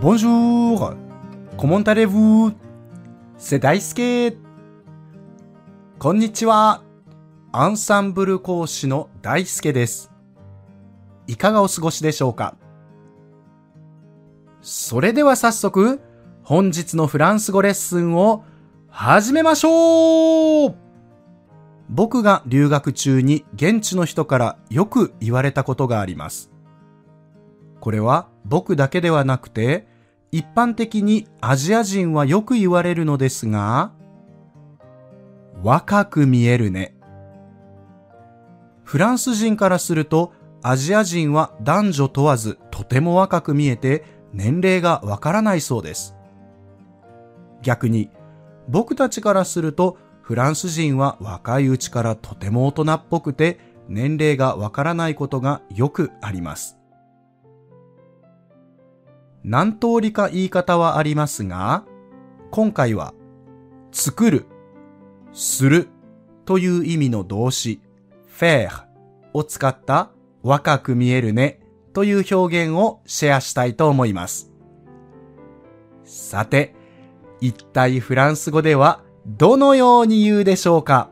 Bonjour! Comment allez-vous? C'est 大好きこんにちは。アンサンブル講師の大輔です。いかがお過ごしでしょうかそれでは早速、本日のフランス語レッスンを始めましょう僕が留学中に現地の人からよく言われたことがあります。これは僕だけではなくて、一般的にアジア人はよく言われるのですが、若く見えるね。フランス人からすると、アジア人は男女問わずとても若く見えて年齢がわからないそうです。逆に、僕たちからすると、フランス人は若いうちからとても大人っぽくて年齢がわからないことがよくあります。何通りか言い方はありますが、今回は、作る、するという意味の動詞、faire を使った若く見えるねという表現をシェアしたいと思います。さて、一体フランス語ではどのように言うでしょうか？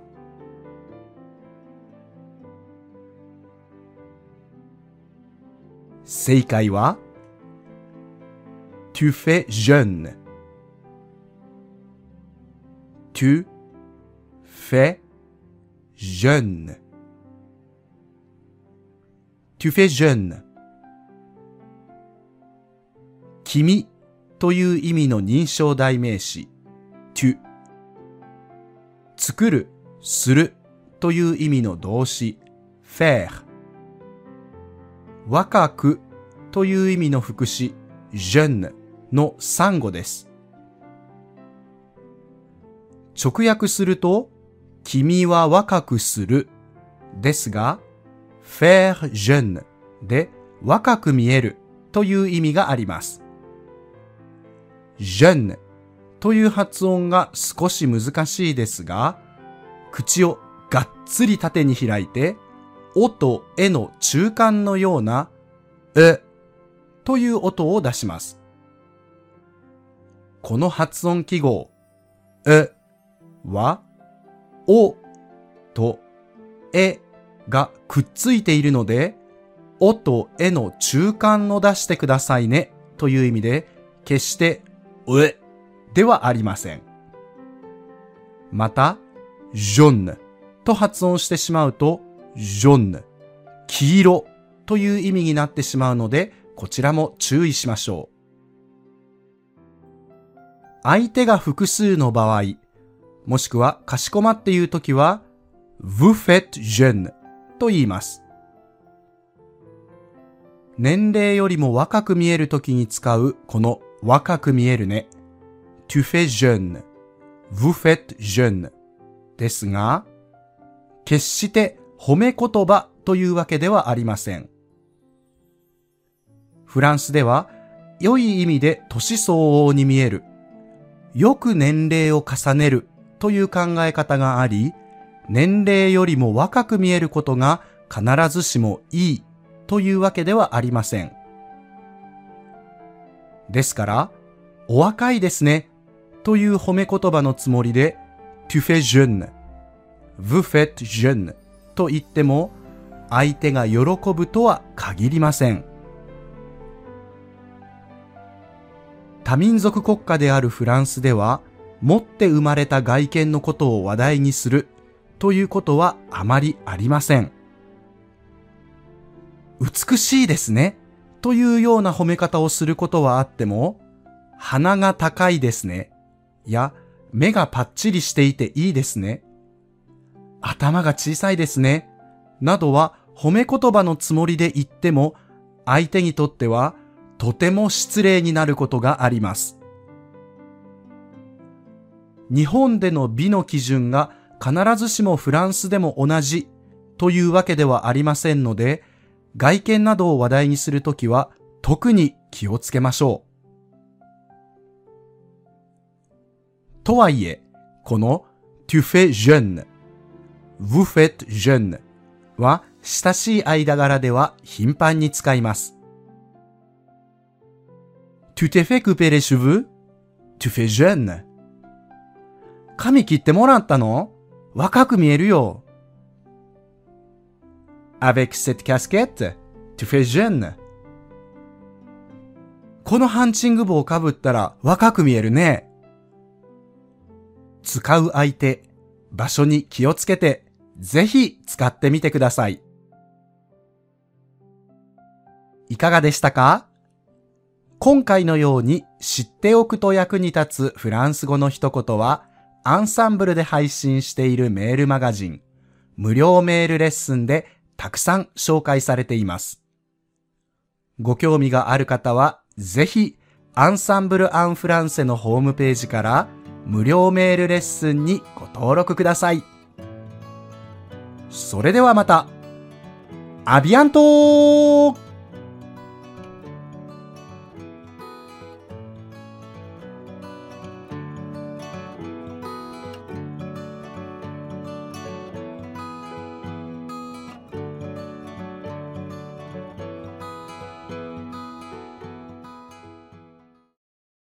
正解は Tu fais jeune. Tu fais jeune. Tu fais jeune. 君という意味の認証代名詞 tu 作る、するという意味の動詞 faire 若くという意味の副詞 jeune の産語です。直訳すると、君は若くするですが、faire jeune で若く見えるという意味があります。jeune という発音が少し難しいですが、口をがっつり縦に開いて、おとえの中間のような、えという音を出します。この発音記号、えは、おとえがくっついているので、おとえの中間を出してくださいねという意味で、決して、うえではありません。また、ジョンヌと発音してしまうと、ジョンヌ、黄色という意味になってしまうので、こちらも注意しましょう。相手が複数の場合、もしくはかしこまって言うときは、vous faites jeune と言います。年齢よりも若く見えるときに使うこの若く見えるね。tu fais jeune, vous faites jeune ですが、決して褒め言葉というわけではありません。フランスでは良い意味で年相応に見える、よく年齢を重ねるという考え方があり、年齢よりも若く見えることが必ずしもいいというわけではありません。ですから、お若いですねという褒め言葉のつもりで、tu fais jeune, vous faites jeune と言っても、相手が喜ぶとは限りません。多民族国家であるフランスでは、持って生まれた外見のことを話題にするということはあまりありません。美しいですねというような褒め方をすることはあっても、鼻が高いですね。や、目がパッチリしていていいですね。頭が小さいですね。などは褒め言葉のつもりで言っても、相手にとってはとても失礼になることがあります。日本での美の基準が必ずしもフランスでも同じというわけではありませんので、外見などを話題にするときは特に気をつけましょう。とはいえ、この tu fais jeune, vous faites jeune は親しい間柄では頻繁に使います。Tu t'es fait couper les cheveux? Tu fais jeune. 髪切ってもらったの若く見えるよ。Avec cette casquette, tu fais jeune. このハンチング帽をかぶったら若く見えるね。使う相手、場所に気をつけて、ぜひ使ってみてください。いかがでしたか今回のように知っておくと役に立つフランス語の一言は、アンサンブルで配信しているメールマガジン、無料メールレッスンでたくさん紹介されています。ご興味がある方は、ぜひ、アンサンブル・アン・フランセのホームページから無料メールレッスンにご登録ください。それではまた。アビアントー